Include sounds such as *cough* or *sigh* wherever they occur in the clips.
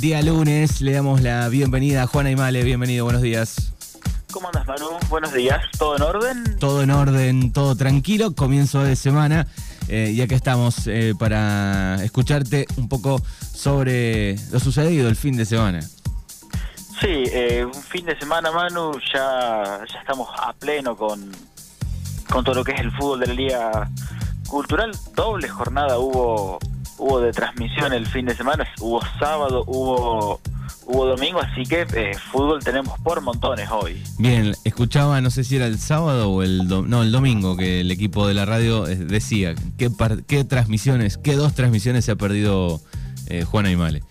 Día lunes, le damos la bienvenida a Juana Male. Bienvenido, buenos días. ¿Cómo andas, Manu? Buenos días. ¿Todo en orden? Todo en orden, todo tranquilo. Comienzo de semana. Eh, y acá estamos eh, para escucharte un poco sobre lo sucedido el fin de semana. Sí, eh, un fin de semana, Manu, ya, ya estamos a pleno con, con todo lo que es el fútbol de la Liga Cultural. Doble jornada hubo, hubo de transmisión el fin de semana, hubo sábado, hubo hubo domingo, así que eh, fútbol tenemos por montones hoy. Bien, escuchaba, no sé si era el sábado o el no, el domingo que el equipo de la radio eh, decía qué, qué transmisiones, qué dos transmisiones se ha perdido eh, Juan Aymale.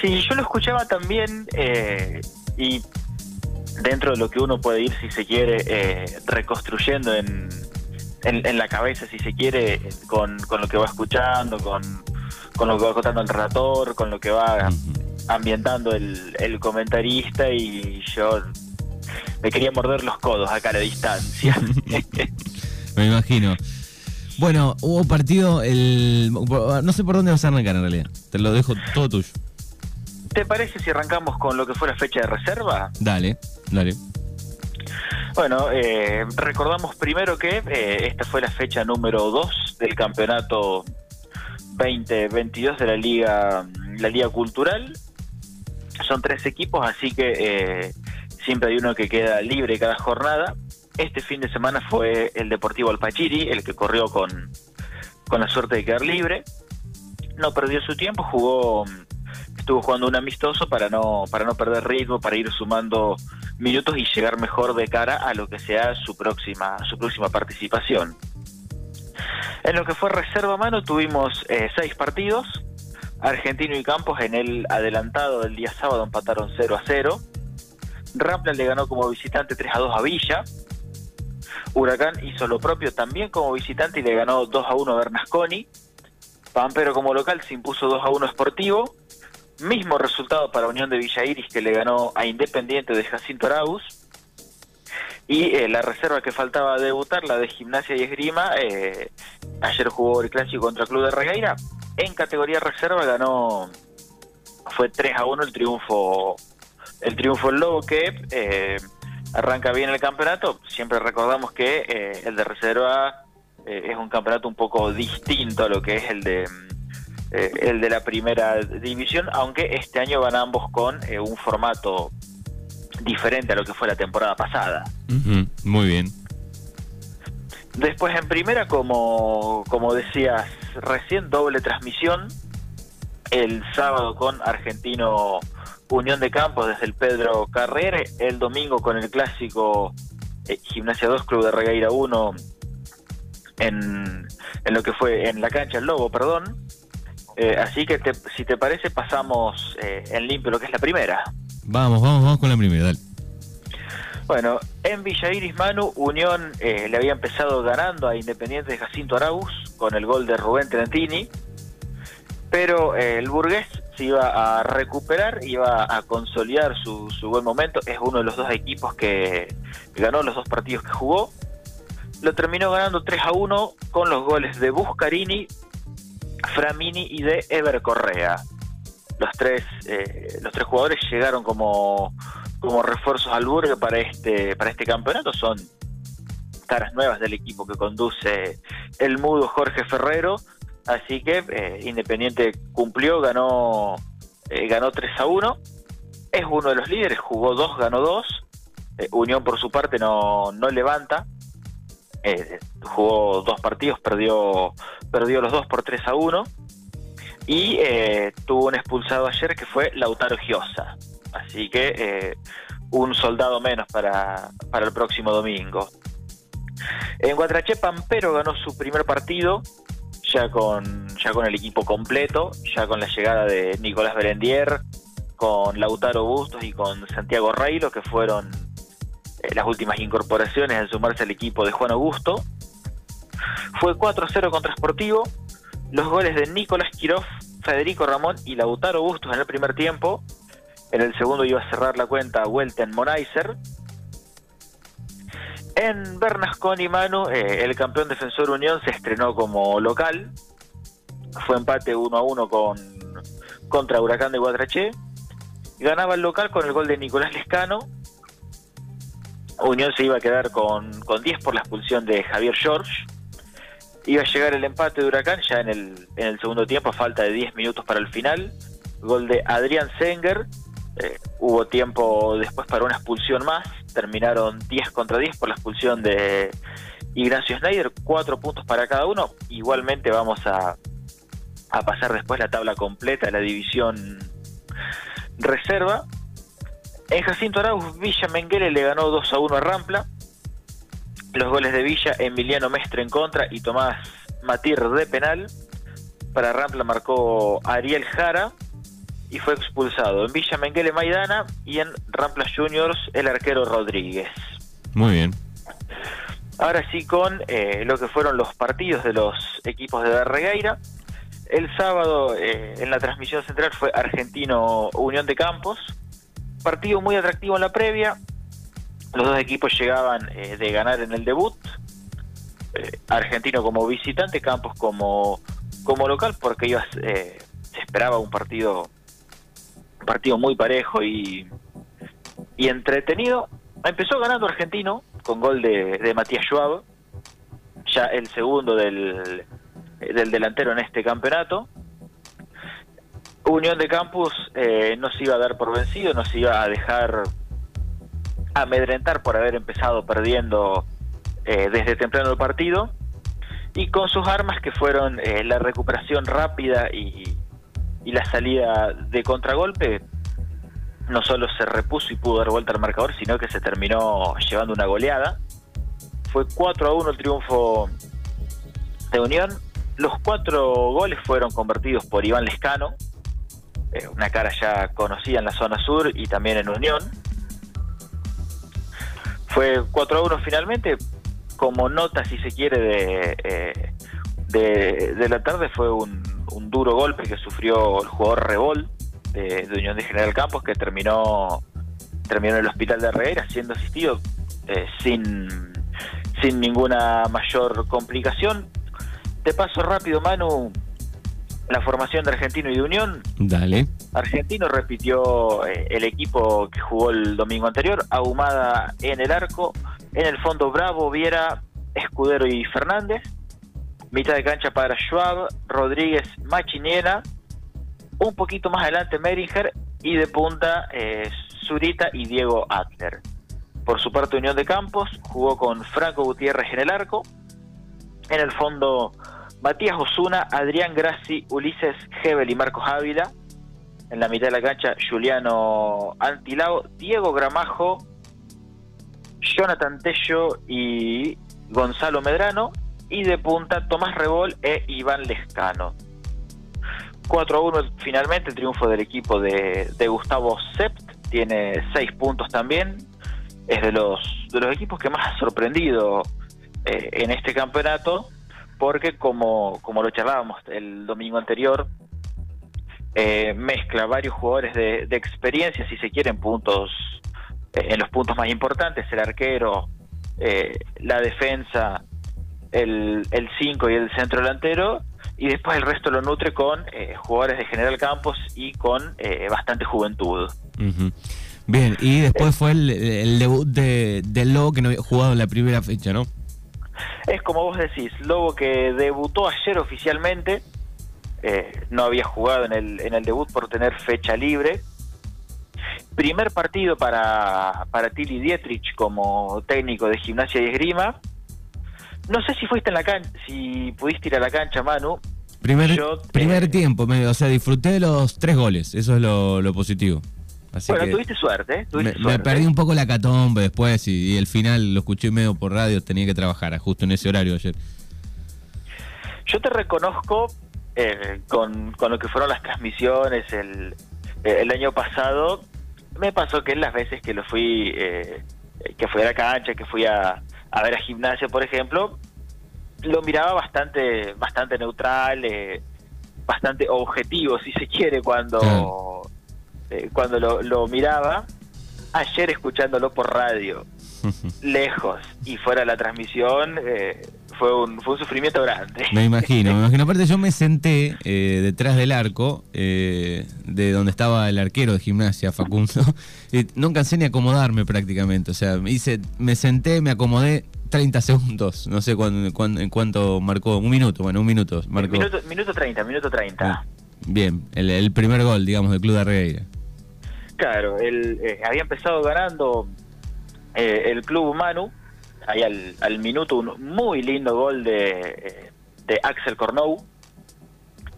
Sí, yo lo escuchaba también eh, y dentro de lo que uno puede ir, si se quiere, reconstruyendo en, en, la cabeza, si se quiere, con, con lo que va escuchando, con, con lo que va contando el relator, con lo que va ambientando el, el comentarista y yo me quería morder los codos acá a la distancia. *laughs* me imagino. Bueno, hubo partido el... No sé por dónde vas a arrancar en realidad. Te lo dejo todo tuyo. ¿Te parece si arrancamos con lo que fue la fecha de reserva? Dale, dale. Bueno, eh, recordamos primero que eh, esta fue la fecha número 2 del campeonato 2022 de la Liga, la Liga Cultural son tres equipos, así que eh, siempre hay uno que queda libre cada jornada. Este fin de semana fue el Deportivo Alpachiri, el que corrió con, con la suerte de quedar libre. No perdió su tiempo, jugó estuvo jugando un amistoso para no para no perder ritmo, para ir sumando minutos y llegar mejor de cara a lo que sea su próxima su próxima participación. En lo que fue reserva mano tuvimos eh, seis partidos, Argentino y Campos en el adelantado del día sábado empataron 0 a 0. Rampla le ganó como visitante 3 a 2 a Villa. Huracán hizo lo propio también como visitante y le ganó 2 a 1 a Bernasconi. Pampero como local se impuso 2 a 1 Sportivo. Mismo resultado para Unión de Villa Iris que le ganó a Independiente de Jacinto Arauz. Y eh, la reserva que faltaba debutar, la de Gimnasia y Esgrima, eh, ayer jugó el clásico contra Club de Regueira, en categoría reserva ganó, fue 3 a 1 el triunfo, el triunfo del Lobo que eh, arranca bien el campeonato. Siempre recordamos que eh, el de reserva es un campeonato un poco distinto a lo que es el de el de la primera división, aunque este año van ambos con un formato diferente a lo que fue la temporada pasada. muy bien. Después en primera, como, como decías recién, doble transmisión el sábado con Argentino Unión de Campos desde el Pedro Carrere, el domingo con el clásico eh, Gimnasia 2 Club de Regueira 1 en, en, lo que fue en la cancha El Lobo, perdón. Eh, así que si te parece pasamos eh, en limpio lo que es la primera. Vamos, vamos, vamos con la primera, dale. Bueno, en Villa Iris Manu, Unión eh, le había empezado ganando a Independiente de Jacinto Arauz con el gol de Rubén Trentini, pero el burgués se iba a recuperar, iba a consolidar su, buen momento, es uno de los dos equipos que ganó los dos partidos que jugó, lo terminó ganando 3 a 1 con los goles de Buscarini, Framini y de Ever Correa. Los tres, eh, los tres jugadores llegaron como como refuerzos al Burgue para este, para este campeonato son caras nuevas del equipo que conduce el mudo Jorge Ferrero. Así que eh, Independiente cumplió, ganó, eh, ganó 3 a 1. Es uno de los líderes, jugó 2, ganó 2. Eh, Unión por su parte no, no levanta. Jugó dos partidos, perdió, perdió los dos por 3 a 1. Y tuvo un expulsado ayer que fue Lautaro Giosa. Así que eh, un soldado menos para, para el próximo domingo. En Guatraché Pampero ganó su primer partido ya con, ya con el equipo completo, ya con la llegada de Nicolás Berendier, con Lautaro Bustos y con Santiago Reilo, que fueron eh, las últimas incorporaciones al sumarse al equipo de Juan Augusto. Fue 4-0 contra Sportivo. Los goles de Nicolás Quiroz, Federico Ramón y Lautaro Bustos en el primer tiempo en el segundo iba a cerrar la cuenta Welten Monaiser. En Bernasconi Manu, eh, el campeón defensor Unión se estrenó como local. Fue empate 1 a 1 con, contra Huracán de Guatraché. Ganaba el local con el gol de Nicolás Lescano. Unión se iba a quedar con, con 10 por la expulsión de Javier George. Iba a llegar el empate de Huracán ya en el, en el segundo tiempo, falta de 10 minutos para el final. Gol de Adrián Senger. Eh, hubo tiempo después para una expulsión más. Terminaron 10 contra 10 por la expulsión de Ignacio Schneider. Cuatro puntos para cada uno. Igualmente vamos a, a pasar después la tabla completa de la división reserva. En Jacinto Arauz, Villa Menguele le ganó 2 a 1 a Rampla. Los goles de Villa, Emiliano Mestre en contra y Tomás Matir de penal. Para Rampla marcó Ariel Jara y fue expulsado. En Villa Menguele Maidana y en Rampla Juniors el arquero Rodríguez. Muy bien. Ahora sí con eh, lo que fueron los partidos de los equipos de Darregueira. El sábado eh, en la transmisión central fue Argentino Unión de Campos. Partido muy atractivo en la previa. Los dos equipos llegaban eh, de ganar en el debut. Eh, Argentino como visitante, Campos como, como local, porque ellos, se esperaba un partido, un partido muy parejo y, y entretenido. Empezó ganando Argentino con gol de, de Matías Schwab, ya el segundo del, del delantero en este campeonato. Unión de Campus eh, no se iba a dar por vencido, no se iba a dejar amedrentar por haber empezado perdiendo eh, desde temprano el partido. Y con sus armas que fueron eh, la recuperación rápida y, y, la salida de contragolpe no solo se repuso y pudo dar vuelta al marcador sino que se terminó llevando una goleada. Fue 4 a 1 el triunfo de Unión. Los cuatro goles fueron convertidos por Iván Lescano, eh, una cara ya conocida en la zona sur y también en Unión. Fue 4 a 1 finalmente, como nota si se quiere de, eh, de, la tarde fue un, duro golpe que sufrió el jugador Rebol de, Unión de General Campos que terminó, terminó en el hospital de Herrera siendo asistido eh, sin, sin ninguna mayor complicación te paso rápido, Manu, la formación de Argentino y de Unión. Dale. Argentino repitió eh, el equipo que jugó el domingo anterior, Ahumada en el arco, en el fondo Bravo, Viera, Escudero y Fernández, mitad de cancha para Schwab, Rodríguez, Machiniela, un poquito más adelante Meringer y de punta eh, Zurita y Diego Adler. Por su parte Unión de Campos jugó con Franco Gutiérrez en el arco, en el fondo Matías Osuna, Adrián Grassi, Ulises Hebel y Marcos Ávila. En la mitad de la cancha, Juliano Antilao, Diego Gramajo, Jonathan Tello y Gonzalo Medrano. Y de punta, Tomás Rebol e Iván Lescano. 4 a 1 finalmente el triunfo del equipo de, Gustavo Sept. Tiene 6 puntos también. Es de los, de los equipos que más ha sorprendido eh, en este campeonato porque como, como lo charlábamos el domingo anterior, eh, mezcla varios jugadores de, experiencia, si se quieren, puntos eh, en los puntos más importantes, el arquero, eh, la defensa, el 5 y el centro delantero, y después el resto lo nutre con jugadores de General Campos y con bastante juventud. Bien, y después fue el, debut de, Lobo que no había jugado en la primera fecha, ¿no? Es como vos decís, Lobo que debutó ayer oficialmente, eh, no había jugado en el, en el debut por tener fecha libre. Primer partido para, para Tilly Dietrich como técnico de gimnasia y esgrima. No sé si fuiste en la cancha, si pudiste ir a la cancha, Manu. Primer, primer tiempo, o sea, disfruté de los tres goles, eso es lo positivo bueno, tuviste suerte, ¿eh? me, perdí un poco la catombe después y, el final lo escuché medio por radio, tenía que trabajar justo en ese horario ayer. Yo te reconozco eh, con, lo que fueron las transmisiones el, eh, el año pasado, me pasó que en las veces que lo fui, eh, que fui a la cancha, que fui a, a ver a gimnasia, por ejemplo, lo miraba bastante, bastante neutral, bastante objetivo, si se quiere, cuando... Eh, cuando lo, miraba, ayer escuchándolo por radio, *laughs* lejos y fuera de la transmisión, eh, fue un, fue un sufrimiento grande. Me imagino, me imagino. Aparte yo me senté eh, detrás del arco, eh, de donde estaba el arquero de gimnasia, Facundo, *laughs* y no alcancé ni acomodarme prácticamente. O sea, hice, me senté, me acomodé 30 segundos, no sé cuán, en cuánto marcó, un minuto, bueno, un minuto. Marcó. Minuto, minuto 30, minuto 30. Ah, bien, el, primer gol, digamos, del Club de Arregueira. Claro, él eh, había empezado ganando el Club Manu, ahí al, minuto un muy lindo gol de, de Axel Cornou.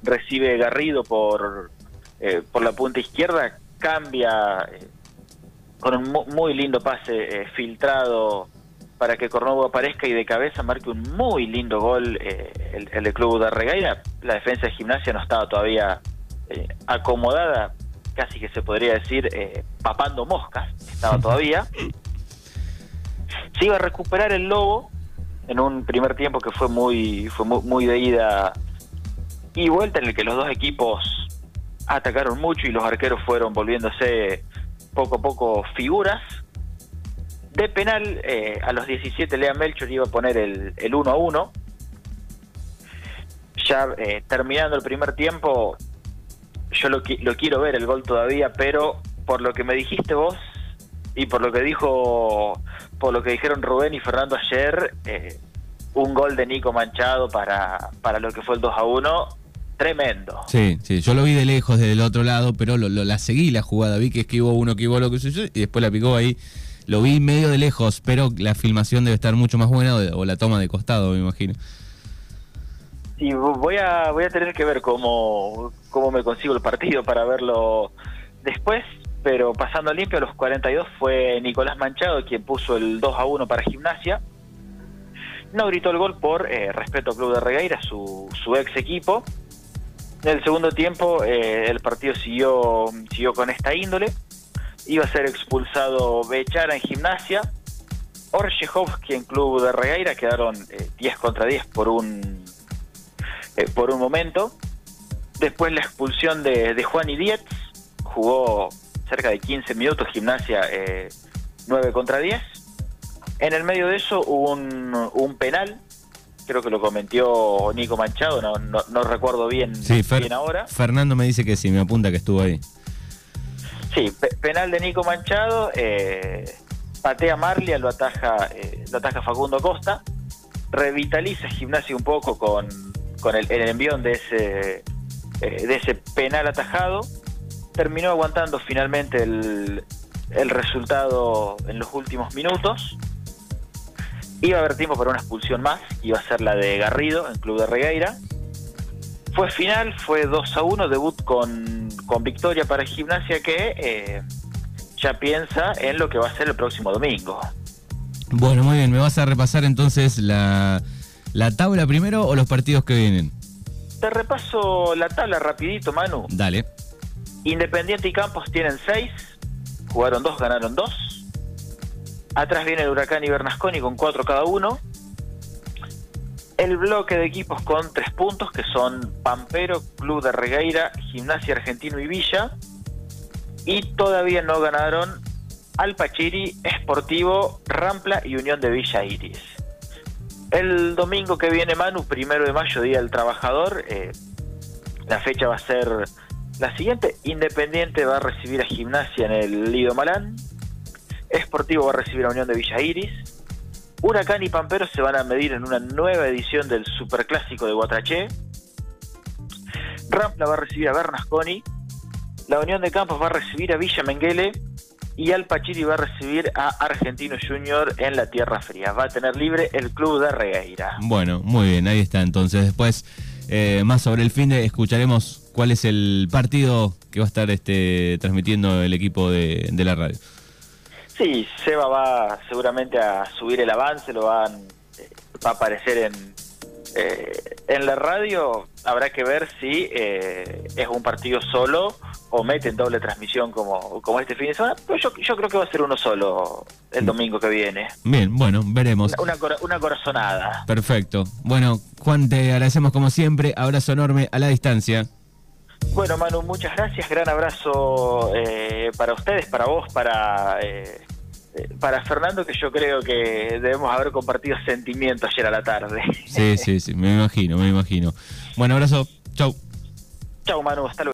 Recibe Garrido por, eh, por la punta izquierda, cambia eh, con un muy lindo pase eh, filtrado para que Cornou aparezca y de cabeza marque un muy lindo gol el, el, club de Regaira. La defensa de gimnasia no estaba todavía acomodada, casi que se podría decir papando moscas, estaba todavía. se iba a recuperar el Lobo en un primer tiempo que fue muy, fue muy, de ida y vuelta en el que los dos equipos atacaron mucho y los arqueros fueron volviéndose poco a poco figuras. De penal, eh, a los 17 Lea Melchor iba a poner el, el 1 a 1. Ya eh, terminando el primer tiempo, yo lo, lo quiero ver el gol todavía, pero por lo que me dijiste vos y por lo que dijo por lo que dijeron Rubén y Fernando ayer, eh, un gol de Nico Manchado para, para lo que fue el 2 a 1, tremendo. Sí, sí, yo lo vi de lejos, desde el otro lado, pero lo, la seguí la jugada, vi que esquivó uno, esquivó lo que sucedió y después la picó ahí. Lo vi medio de lejos, pero la filmación debe estar mucho más buena o, la toma de costado, me imagino. Sí, voy a, voy a tener que ver cómo, cómo me consigo el partido para verlo después pero pasando limpio a los 42 fue Nicolás Manchado quien puso el 2 a 1 para Gimnasia. No gritó el gol por eh, respeto al Club de Regueira, su, su ex equipo. En el segundo tiempo eh, el partido siguió, siguió con esta índole. Iba a ser expulsado Bechara en Gimnasia. Orchejovski en Club de Regueira quedaron 10 eh, contra 10 por un, por un momento. Después la expulsión de, de Juan y Dietz, jugó cerca de 15 minutos, gimnasia 9 eh, contra 10. En el medio de eso hubo un, penal, creo que lo cometió Nico Manchado, no, no, recuerdo bien, bien ahora. Fernando me dice que sí, me apunta que estuvo ahí. Sí, penal de Nico Manchado, eh, patea Marlia, lo ataja, eh, lo ataja Facundo Costa, revitaliza Gimnasia un poco con, con el, envión de ese, de ese penal atajado terminó aguantando finalmente el, el resultado en los últimos minutos. Iba a haber tiempo para una expulsión más, iba a ser la de Garrido en Club de Regueira. Fue final, fue 2 a 1, debut con, con victoria para Gimnasia que eh, ya piensa en lo que va a ser el próximo domingo. Bueno, muy bien, ¿me vas a repasar entonces la, la tabla primero o los partidos que vienen? Te repaso la tabla rapidito, Manu. Dale. Independiente y Campos tienen seis, jugaron dos, ganaron dos. Atrás viene el Huracán y Bernasconi con cuatro cada uno. El bloque de equipos con tres puntos, que son Pampero, Club de Regueira, Gimnasia Argentino y Villa. Y todavía no ganaron Alpachiri, Esportivo, Rampla y Unión de Villa Iris. El domingo que viene, Manu, primero de mayo, Día del Trabajador, eh, la fecha va a ser la siguiente, Independiente va a recibir a Gimnasia en el Lido Malán. Esportivo va a recibir a Unión de Villa Iris. Huracán y Pampero se van a medir en una nueva edición del Superclásico de Guatraché. Rampla va a recibir a Bernasconi. La Unión de Campos va a recibir a Villa Menguele. Y Alpachiri va a recibir a Argentino Junior en la Tierra Fría. Va a tener libre el club de Regueira. Bueno, muy bien, ahí está. Entonces, después, eh, más sobre el fin de escucharemos cuál es el partido que va a estar este, transmitiendo el equipo de, la radio. Sí, Seba va seguramente a subir el avance, lo van, eh, va a aparecer en, eh, en la radio. Habrá que ver si eh, es un partido solo o meten doble transmisión como, como este fin de semana. Pero yo, yo creo que va a ser uno solo el domingo que viene. Bien, bueno, veremos. Una, una corazonada. Perfecto. Bueno, Juan, te agradecemos como siempre. Abrazo enorme a la distancia. Bueno, Manu, muchas gracias. Gran abrazo eh, para ustedes, para vos, para, eh, para Fernando que yo creo que debemos haber compartido sentimientos ayer a la tarde. Sí, sí, sí, me imagino, me imagino. Bueno, abrazo. Chau. Chau, Manu, hasta luego.